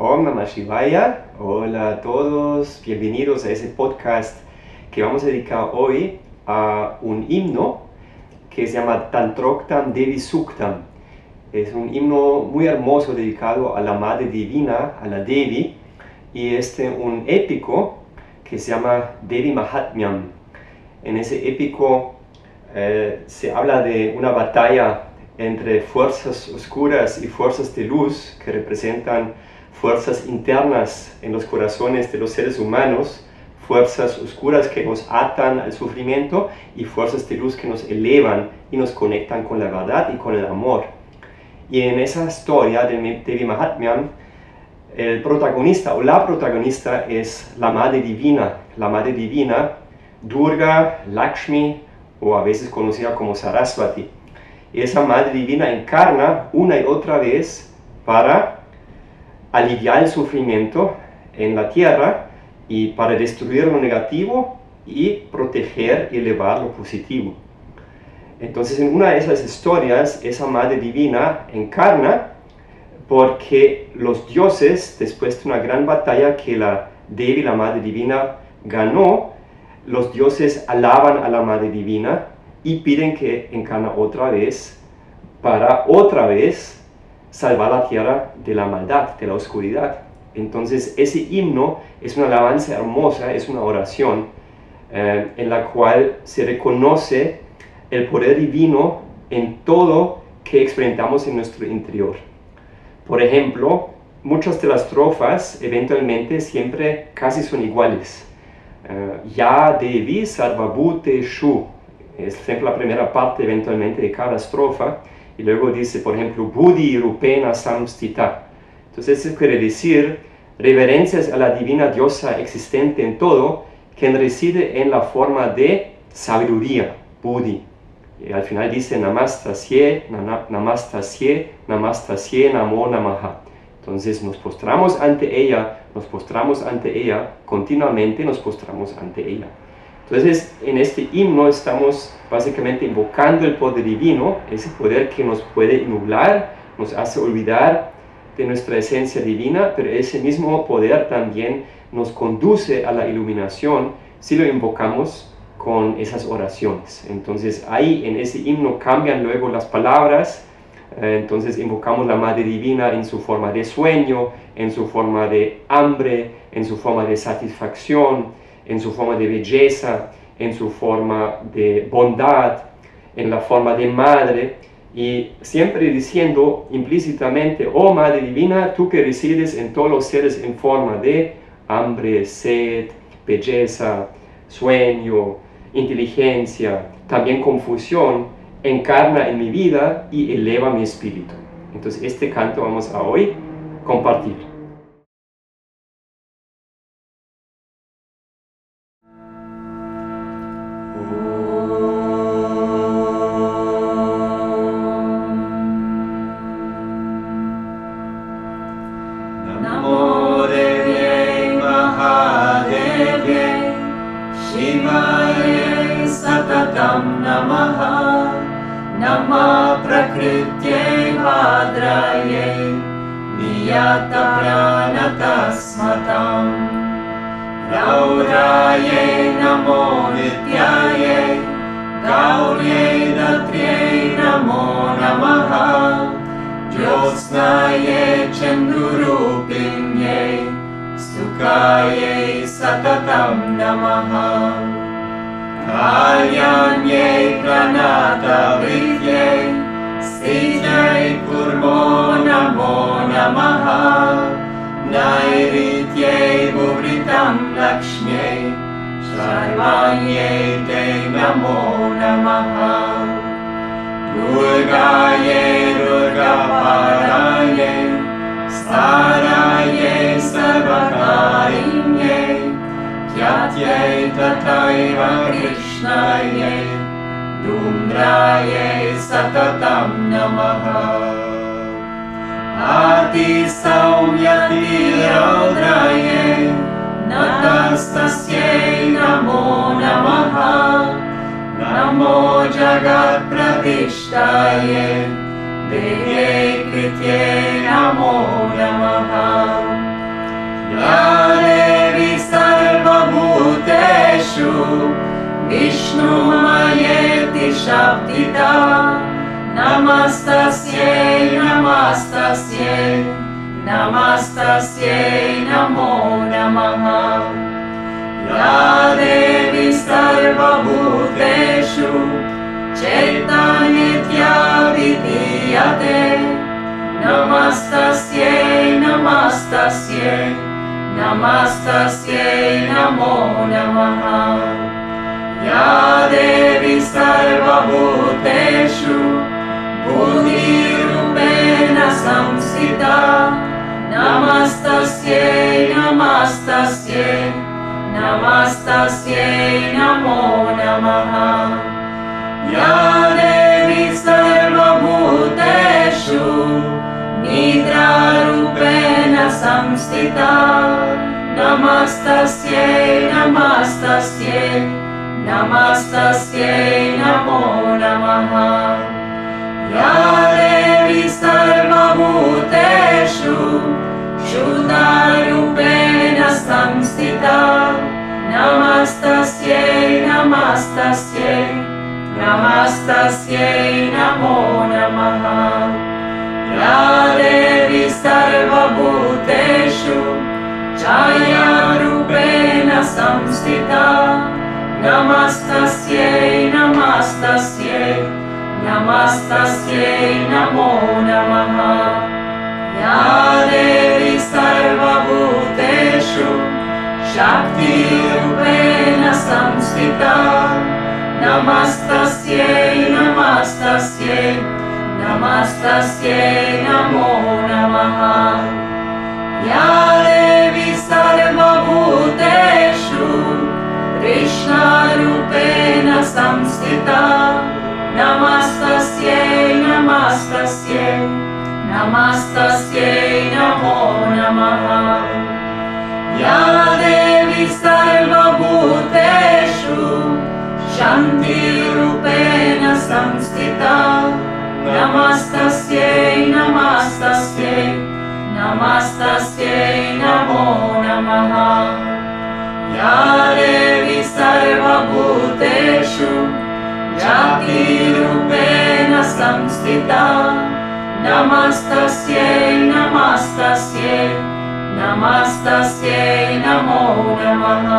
Om Namah Shivaya. Hola a todos, bienvenidos a ese podcast que vamos a dedicar hoy a un himno que se llama Tantroktam Devi Suktam. Es un himno muy hermoso dedicado a la Madre Divina, a la Devi, y este un épico que se llama Devi Mahatmyam. En ese épico eh, se habla de una batalla entre fuerzas oscuras y fuerzas de luz que representan fuerzas internas en los corazones de los seres humanos, fuerzas oscuras que nos atan al sufrimiento y fuerzas de luz que nos elevan y nos conectan con la verdad y con el amor. Y en esa historia de Devi Mahatmyam, el protagonista o la protagonista es la Madre Divina, la Madre Divina, Durga, Lakshmi o a veces conocida como Saraswati. Y esa Madre Divina encarna una y otra vez para aliviar el sufrimiento en la tierra y para destruir lo negativo y proteger y elevar lo positivo. Entonces en una de esas historias, esa Madre Divina encarna porque los dioses, después de una gran batalla que la Devi, la Madre Divina, ganó, los dioses alaban a la Madre Divina y piden que encarna otra vez para otra vez salvar la tierra de la maldad, de la oscuridad. Entonces ese himno es una alabanza hermosa, es una oración eh, en la cual se reconoce el poder divino en todo que experimentamos en nuestro interior. Por ejemplo, muchas de las estrofas eventualmente siempre casi son iguales. Uh, ya Devi Sarvabhute Shu es siempre la primera parte eventualmente de cada estrofa y luego dice, por ejemplo, Buddhi Rupena Samstita. Entonces eso quiere decir reverencias a la divina diosa existente en todo, quien reside en la forma de sabiduría, Buddhi. Y al final dice Namastasye, Namastasye, Namastasye, Namo Namaha. Entonces nos postramos ante ella, nos postramos ante ella, continuamente nos postramos ante ella. Entonces, en este himno estamos básicamente invocando el poder divino, ese poder que nos puede nublar, nos hace olvidar de nuestra esencia divina, pero ese mismo poder también nos conduce a la iluminación si lo invocamos con esas oraciones. Entonces ahí en ese himno cambian luego las palabras, eh, entonces invocamos la Madre Divina en su forma de sueño, en su forma de hambre, en su forma de satisfacción, en su forma de belleza, en su forma de bondad, en la forma de madre, y siempre diciendo implícitamente, oh Madre Divina, tú que resides en todos los seres en forma de hambre, sed, belleza, sueño, inteligencia, también confusión, encarna en mi vida y eleva mi espíritu. Entonces este canto vamos a hoy compartir. नियतप्राणतस्मतम्। गौरायै नमो नित्यायै गौर्यै दत्र्यै नमो नमः। ज्योत्स्नायै चन्दुरूपिण्यै सुखायै सततं नमः कार्याण्यै प्रणतवृत्यै स्थित्यै कुर्मो नमो नमः नैऋत्यै बुवृतं लक्ष्म्यै सर्वाण्यै ते नमो नमः दुर्गायै दुर्गापारायै सारायै सर्वकारिण्यै ख्यात्यै तथैव कृष्णायै धूम्रायै सततं नमः। आतिसौम्यतिरौद्रायै नतस्तस्यै नमो नमः। नमो जगत्प्रतिष्ठायै देव्यै कृत्यै नमो नमः शब्दिता। नमस्तस्यै नमस्तस्यै नमस्तस्यै नमो नमः। या देवी सर्वभूतेषु चैतन्यत्या विधीयते नमस्तस्यै नमस्तस्यै नमस्तस्यै नमो नमः Devi Sarvabhuteshu Buddhirupena Samsita Namastasye Namastasye Namastasye Namo Namaha. Ya Devi Sarvabhuteshu Nidrarupena Samsita Namastasye Namastasye नमस्तस्यै नमो नमः। या देवी सर्वभूतेषु शुद्धारूपेण संस्थिता। नमस्तस्यै नमस्तस्यै नमस्तस्यै नमो नमः। या देवी सर्वभूतेषु छायारूपेण संस्थिता नमस्तस्यै नमस्तस्यै नमस्तस्यै नमो नमः। या देवी सर्वभूतेषु शक्तिरूपेण संस्थिता। नमस्तस्यै नमस्तस्यै नमस्तस्यै नमो नमः। या कृष्णारूपेण संस्थिता। नमस्तस्यै नमस्तस्यै। नमस्तस्यै नमो नमः। या देवी सर्वभूतेषु शान्तिरूपेण संस्थिता। नमस्तस्यै नमस्तस्यै। नमस्तस्यै नमो नमः सर्वभूतेषु जातिरूपेण संस्थिता। नमस्तस्यै नमस्तस्यै नमस्तस्यै नमो नमः।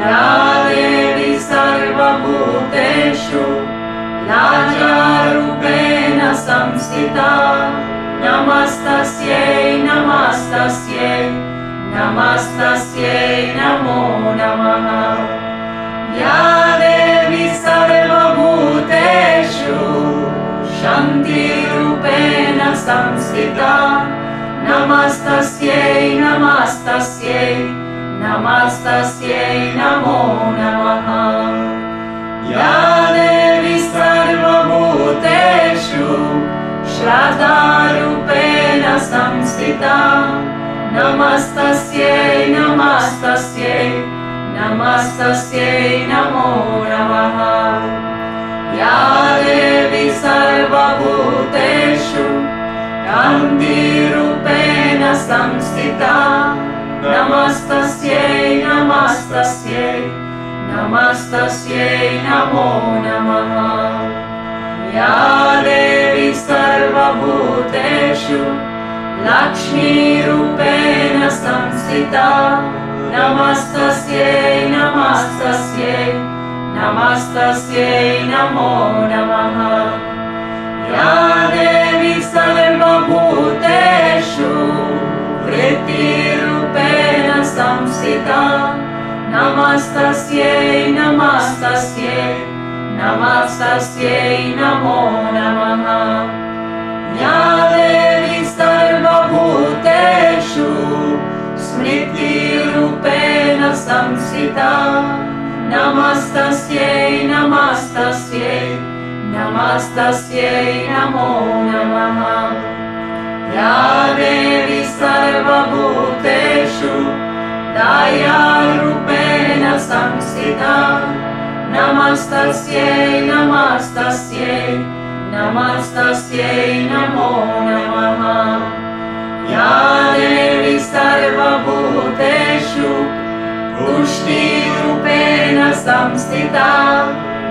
या देवी सर्वभूतेषु लाजारूपेण संस्थिता। नमस्तस्यै नमस्तस्यै नमस्तस्यै नमो नमः। या देवी सर्वभूतेषु शान्तिरूपेण संस्थिता। नमस्तस्यै नमस्तस्यै नमस्तस्यै नमो नमः। या देवी सर्वभूतेषु श्रद्धारूपेण संस्थिता नमस्तस्यै नमस्तस्यै नमस्तस्यै नमो नमः। या देवी सर्वभूतेषु कान्तिरूपेण संस्थिता। नमस्तस्यै नमस्तस्यै नमस्तस्यै नमो नमः। या देवी सर्वभूतेषु लक्ष्मीरूपेण संस्थिता नमस्तस्यै नमस्तस्यै नमस्तस्यै नमो नमः या देवी सर्वभूतेषु वृत्तिरूपेण संस्थिता नमस्तस्यै नमस्तस्यै नमस्तस्यै नमो नमः या देवी सर्वभूतेषु स्मृतिरूपेण संस्थिता नमस्तस्यै नमस्तस्यै नमस्तस्यै नमो नमः या देवी सर्वभूतेषु दायारूपेण संस्थिता नमस्तस्यै नमस्तस्यै नमस्तस्यै नमो सर्वभूतेषु पुष्टिरूपेण संस्थिता।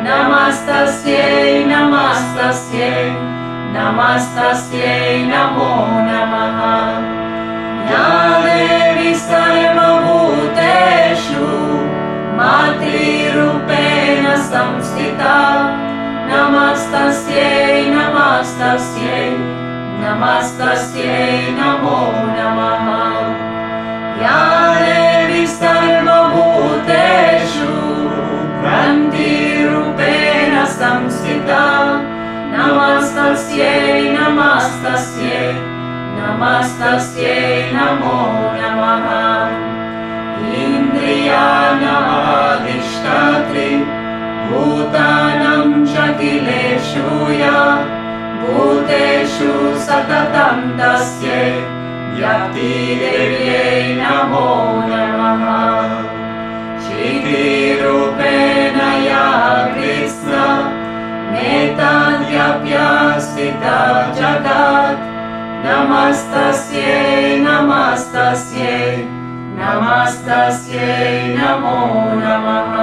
नमस्तस्यै नमस्तस्यै नमस्तस्यै नमो नमः। देवी सर्वभूतेषु नमस्तस्यै नमो नमः। या देवी सर्वभूतेषु भ्रान्तिरूपेण संस्थिता। नमस्तस्यै नमस्तस्यै नमस्तस्यै नमो नमः। इन्द्रियाणाधिष्ठात्रि भूतानं च किलेषु या सततं तस्यै व्यक्तिदेव्यै नमो। नमः श्रीरूपेण नेताद्यप्यास्थिता जगात्। नमस्तस्यै नमस्तस्यै नमस्तस्यै नमो नमः।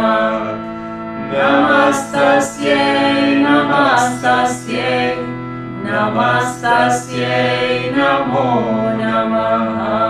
नमस्तस्यै नमस्तस्यै Namastasye Namo Namaha.